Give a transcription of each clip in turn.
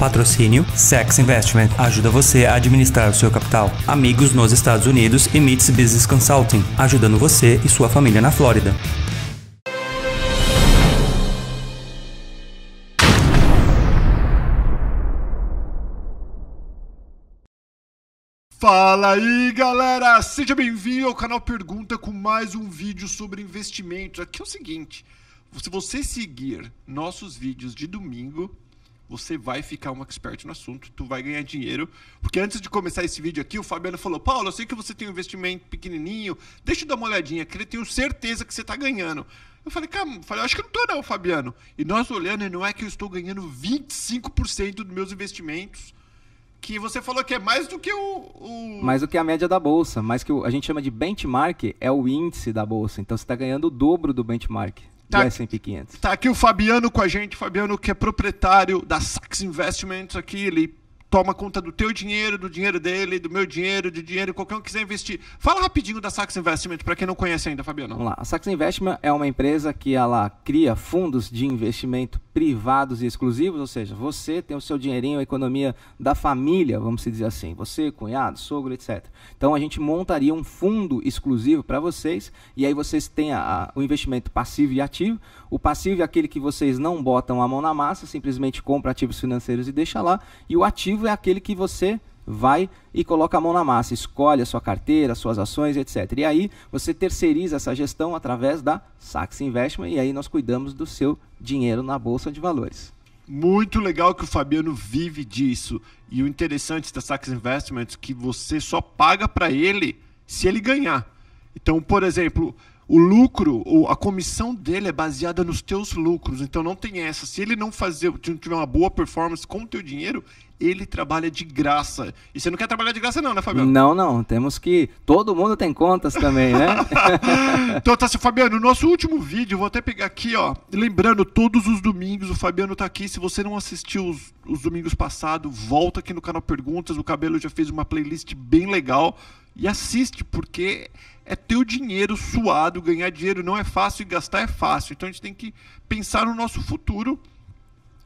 Patrocínio Sex Investment ajuda você a administrar o seu capital. Amigos nos Estados Unidos e Meets Business Consulting, ajudando você e sua família na Flórida. Fala aí galera, seja bem-vindo ao canal Pergunta com mais um vídeo sobre investimentos. Aqui é o seguinte, se você seguir nossos vídeos de domingo, você vai ficar um expert no assunto, tu vai ganhar dinheiro. Porque antes de começar esse vídeo aqui, o Fabiano falou: Paulo, eu sei que você tem um investimento pequenininho, deixa eu dar uma olhadinha, que eu tenho certeza que você está ganhando. Eu falei, cara, eu falei, acho que não tô não, Fabiano. E nós olhando, não é que eu estou ganhando 25% dos meus investimentos que você falou que é mais do que o, o... Mais do que a média da bolsa, mais que o, a gente chama de benchmark, é o índice da bolsa. Então você está ganhando o dobro do benchmark tá, do S&P 500. Tá aqui o Fabiano com a gente, Fabiano que é proprietário da Sax Investments aqui, ele toma conta do teu dinheiro, do dinheiro dele, do meu dinheiro, do dinheiro qualquer um que quiser investir. Fala rapidinho da Sax Investment para quem não conhece ainda, Fabiano. Vamos lá. A Sax Investment é uma empresa que ela cria fundos de investimento privados e exclusivos, ou seja, você tem o seu dinheirinho, a economia da família, vamos dizer assim, você, cunhado, sogro, etc. Então a gente montaria um fundo exclusivo para vocês e aí vocês têm a, a, o investimento passivo e ativo. O passivo é aquele que vocês não botam a mão na massa, simplesmente compra ativos financeiros e deixa lá. E o ativo é aquele que você vai e coloca a mão na massa, escolhe a sua carteira, suas ações, etc. E aí você terceiriza essa gestão através da Sax Investment e aí nós cuidamos do seu dinheiro na bolsa de valores. Muito legal que o Fabiano vive disso. E o interessante da Sax Investments é que você só paga para ele se ele ganhar. Então, por exemplo, o lucro, a comissão dele é baseada nos teus lucros. Então não tem essa. Se ele não fazer, não tiver uma boa performance com o teu dinheiro, ele trabalha de graça. E você não quer trabalhar de graça não, né, Fabiano? Não, não. Temos que... Todo mundo tem contas também, né? então tá, Fabiano, no nosso último vídeo, vou até pegar aqui, ó. Lembrando, todos os domingos o Fabiano tá aqui. Se você não assistiu os, os domingos passados, volta aqui no canal Perguntas. O Cabelo já fez uma playlist bem legal. E assiste, porque é teu dinheiro suado, ganhar dinheiro não é fácil e gastar é fácil. Então a gente tem que pensar no nosso futuro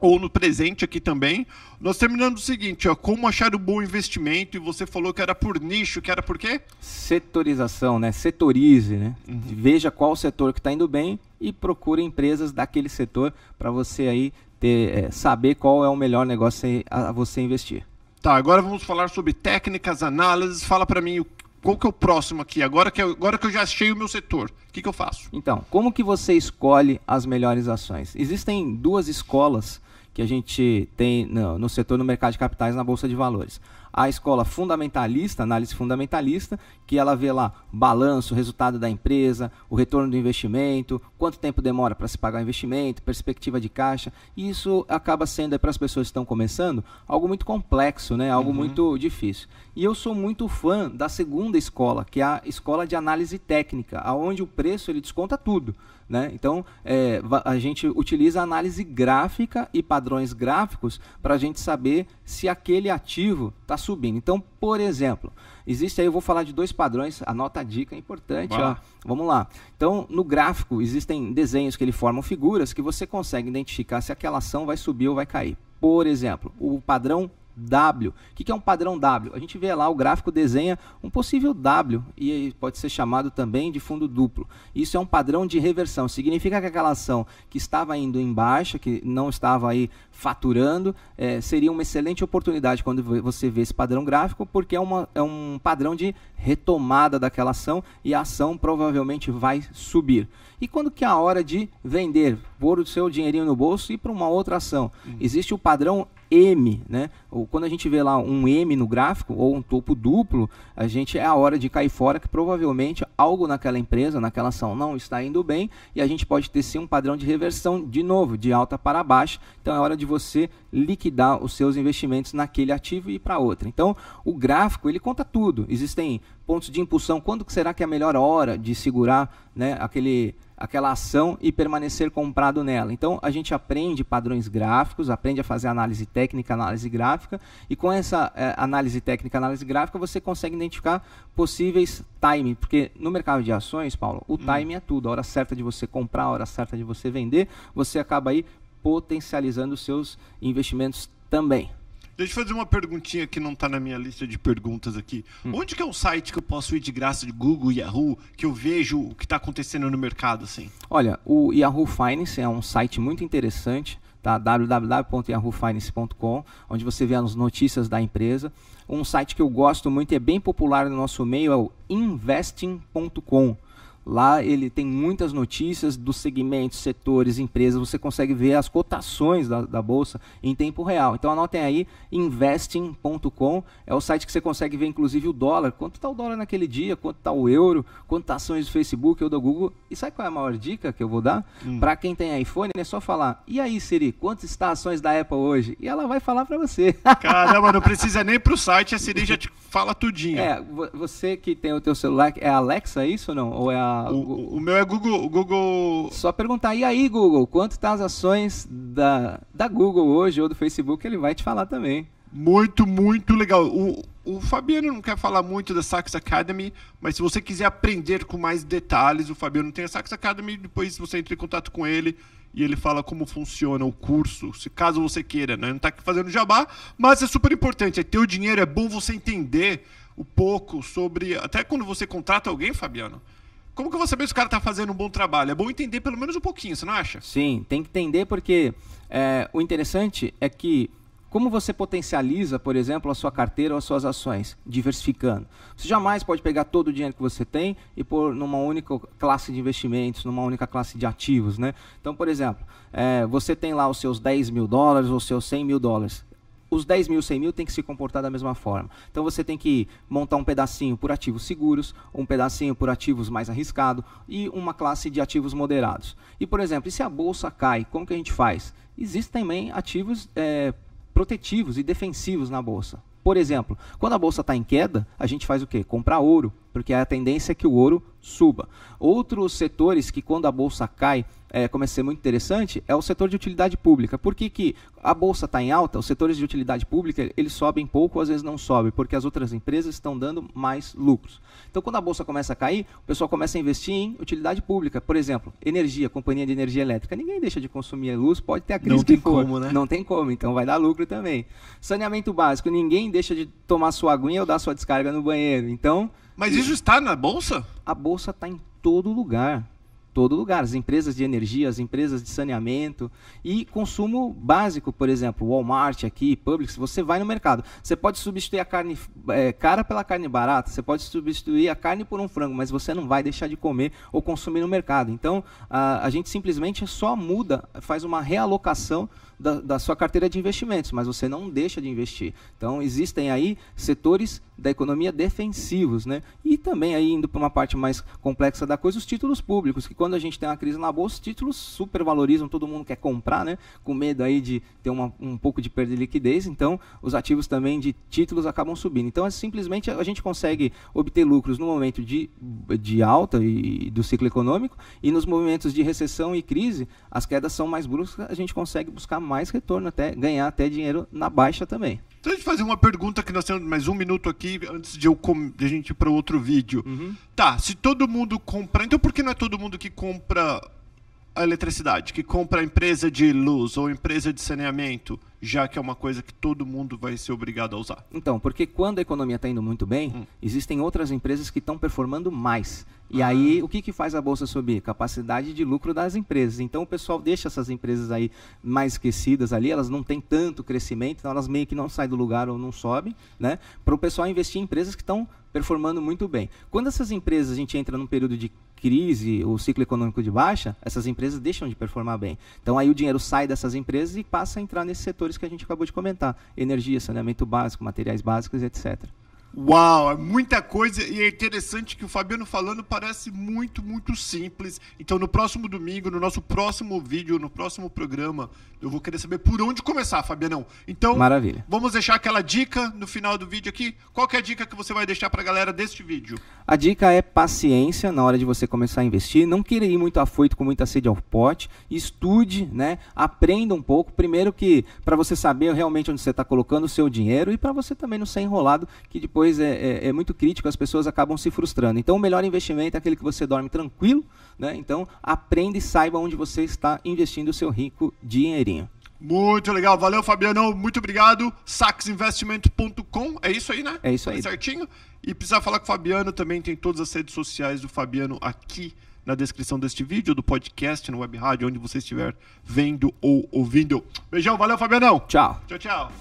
ou no presente aqui também. Nós terminando o seguinte, ó, como achar um bom investimento e você falou que era por nicho, que era por quê? Setorização, né? Setorize, né? Uhum. Veja qual setor que está indo bem e procure empresas daquele setor para você aí ter, é, saber qual é o melhor negócio a você investir. Tá, agora vamos falar sobre técnicas, análises. Fala para mim qual que é o próximo aqui? Agora que eu, agora que eu já achei o meu setor, o que, que eu faço? Então, como que você escolhe as melhores ações? Existem duas escolas que a gente tem no, no setor no mercado de capitais na Bolsa de Valores a escola fundamentalista, análise fundamentalista, que ela vê lá balanço, resultado da empresa, o retorno do investimento, quanto tempo demora para se pagar o investimento, perspectiva de caixa. E isso acaba sendo, para as pessoas que estão começando, algo muito complexo, né? algo uhum. muito difícil. E eu sou muito fã da segunda escola, que é a escola de análise técnica, aonde o preço ele desconta tudo. Né? Então, é, a gente utiliza análise gráfica e padrões gráficos para a gente saber se aquele ativo está subindo. Então, por exemplo, existe aí, eu vou falar de dois padrões, anota a dica, é importante. Ó, vamos lá. Então, no gráfico, existem desenhos que ele formam figuras que você consegue identificar se aquela ação vai subir ou vai cair. Por exemplo, o padrão W. O que é um padrão W? A gente vê lá, o gráfico desenha um possível W e pode ser chamado também de fundo duplo. Isso é um padrão de reversão. Significa que aquela ação que estava indo em baixa, que não estava aí faturando, é, seria uma excelente oportunidade quando você vê esse padrão gráfico, porque é, uma, é um padrão de retomada daquela ação e a ação provavelmente vai subir. E quando que é a hora de vender, pôr o seu dinheirinho no bolso e ir para uma outra ação? Uhum. Existe o padrão M, né? Ou quando a gente vê lá um M no gráfico ou um topo duplo, a gente é a hora de cair fora que provavelmente algo naquela empresa, naquela ação não está indo bem e a gente pode ter sim um padrão de reversão de novo, de alta para baixo. Então é hora de você liquidar os seus investimentos naquele ativo e ir para outra. Então, o gráfico, ele conta tudo. Existem pontos de impulsão, quando será que é a melhor hora de segurar né, aquele, aquela ação e permanecer comprado nela. Então, a gente aprende padrões gráficos, aprende a fazer análise técnica, análise gráfica, e com essa é, análise técnica, análise gráfica, você consegue identificar possíveis time, porque no mercado de ações, Paulo, o hum. time é tudo. A hora certa de você comprar, a hora certa de você vender, você acaba aí potencializando os seus investimentos Também. Deixa eu fazer uma perguntinha que não está na minha lista de perguntas aqui. Hum. Onde que é um site que eu posso ir de graça de Google, Yahoo, que eu vejo o que está acontecendo no mercado assim? Olha, o Yahoo Finance é um site muito interessante, tá? www.yahoofinance.com, onde você vê as notícias da empresa. Um site que eu gosto muito e é bem popular no nosso meio é o investing.com. Lá ele tem muitas notícias dos segmentos, setores, empresas. Você consegue ver as cotações da, da bolsa em tempo real. Então anotem aí, investing.com é o site que você consegue ver inclusive o dólar. Quanto está o dólar naquele dia, quanto está o euro, quanto ações do Facebook ou do Google. E sabe qual é a maior dica que eu vou dar? Hum. Para quem tem iPhone, é só falar, e aí Siri, quantas está ações da Apple hoje? E ela vai falar para você. Caramba, não precisa nem para o site, a Siri já te fala tudinho. É, você que tem o teu celular, é a Alexa isso ou não? Ou é a o, o, meu é Google, Google. Só perguntar, e aí, Google, quanto tá as ações da, da Google hoje ou do Facebook, ele vai te falar também. Muito, muito legal. O, o Fabiano não quer falar muito da Sax Academy, mas se você quiser aprender com mais detalhes, o Fabiano tem a Sax Academy, depois você entra em contato com ele e ele fala como funciona o curso, se caso você queira, né? Não está aqui fazendo jabá, mas é super importante. É ter o dinheiro, é bom você entender um pouco sobre. Até quando você contrata alguém, Fabiano como que vou saber se o cara está fazendo um bom trabalho? É bom entender pelo menos um pouquinho, você não acha? Sim, tem que entender porque é, o interessante é que como você potencializa, por exemplo, a sua carteira ou as suas ações, diversificando? Você jamais pode pegar todo o dinheiro que você tem e pôr numa única classe de investimentos, numa única classe de ativos, né? Então, por exemplo, é, você tem lá os seus 10 mil dólares ou os seus 100 mil dólares os 10 mil, 100 mil tem que se comportar da mesma forma. Então você tem que montar um pedacinho por ativos seguros, um pedacinho por ativos mais arriscados e uma classe de ativos moderados. E, por exemplo, e se a bolsa cai, como que a gente faz? Existem também ativos é, protetivos e defensivos na bolsa. Por exemplo, quando a bolsa está em queda, a gente faz o quê? Comprar ouro, porque a tendência é que o ouro suba. Outros setores que quando a bolsa cai, é, começa a ser muito interessante, é o setor de utilidade pública. Por que, que a bolsa está em alta, os setores de utilidade pública, eles sobem pouco, às vezes não sobem, porque as outras empresas estão dando mais lucros. Então, quando a bolsa começa a cair, o pessoal começa a investir em utilidade pública. Por exemplo, energia, companhia de energia elétrica. Ninguém deixa de consumir luz, pode ter a crise não que tem for. Como, né? Não tem como, então vai dar lucro também. Saneamento básico, ninguém deixa de tomar sua aguinha ou dar sua descarga no banheiro. Então, mas isso está na bolsa? A bolsa está em todo lugar. Todo lugar. As empresas de energia, as empresas de saneamento e consumo básico, por exemplo, Walmart aqui, Publix, você vai no mercado. Você pode substituir a carne é, cara pela carne barata, você pode substituir a carne por um frango, mas você não vai deixar de comer ou consumir no mercado. Então, a, a gente simplesmente só muda, faz uma realocação da, da, sua carteira de investimentos, mas você não deixa de investir. Então, existem aí setores da economia defensivos, né? E também aí indo para uma parte mais complexa da coisa, os títulos públicos, que quando a gente tem uma crise na bolsa, os títulos supervalorizam, todo mundo quer comprar, né? Com medo aí de ter uma, um pouco de perda de liquidez, então os ativos também de títulos acabam subindo. Então, é simplesmente a gente consegue obter lucros no momento de, de alta e do ciclo econômico e nos momentos de recessão e crise, as quedas são mais bruscas, a gente consegue buscar mais retorno, até ganhar até dinheiro na baixa também. Então a gente fazer uma pergunta que nós temos mais um minuto aqui antes de, eu de a gente ir para outro vídeo. Uhum. Tá, se todo mundo compra, então por que não é todo mundo que compra a eletricidade, que compra a empresa de luz ou empresa de saneamento, já que é uma coisa que todo mundo vai ser obrigado a usar? Então, porque quando a economia está indo muito bem, hum. existem outras empresas que estão performando mais. E ah. aí, o que, que faz a bolsa subir? Capacidade de lucro das empresas. Então, o pessoal deixa essas empresas aí mais esquecidas ali, elas não têm tanto crescimento, então elas meio que não saem do lugar ou não sobem, né? Para o pessoal investir em empresas que estão performando muito bem. Quando essas empresas, a gente entra num período de crise ou ciclo econômico de baixa, essas empresas deixam de performar bem. Então aí o dinheiro sai dessas empresas e passa a entrar nesses setores que a gente acabou de comentar: energia, saneamento básico, materiais básicos, etc. Uau, é muita coisa e é interessante que o Fabiano falando parece muito, muito simples. Então, no próximo domingo, no nosso próximo vídeo, no próximo programa, eu vou querer saber por onde começar, Fabianão. Então, Maravilha. vamos deixar aquela dica no final do vídeo aqui. Qual é a dica que você vai deixar para a galera deste vídeo? A dica é paciência na hora de você começar a investir. Não queira ir muito afoito com muita sede ao pote. Estude, né? Aprenda um pouco. Primeiro que para você saber realmente onde você está colocando o seu dinheiro e para você também não ser enrolado, que depois depois é, é, é, muito crítico, as pessoas acabam se frustrando. Então, o melhor investimento é aquele que você dorme tranquilo, né? Então, aprenda e saiba onde você está investindo o seu rico dinheirinho. Muito legal, valeu Fabiano, muito obrigado. saxinvestment.com, é isso aí, né? É isso aí. Certinho? E precisar falar com o Fabiano, também tem todas as redes sociais do Fabiano aqui na descrição deste vídeo, do podcast, no web rádio, onde você estiver vendo ou ouvindo. Beijão, valeu Fabianão. Tchau. Tchau, tchau.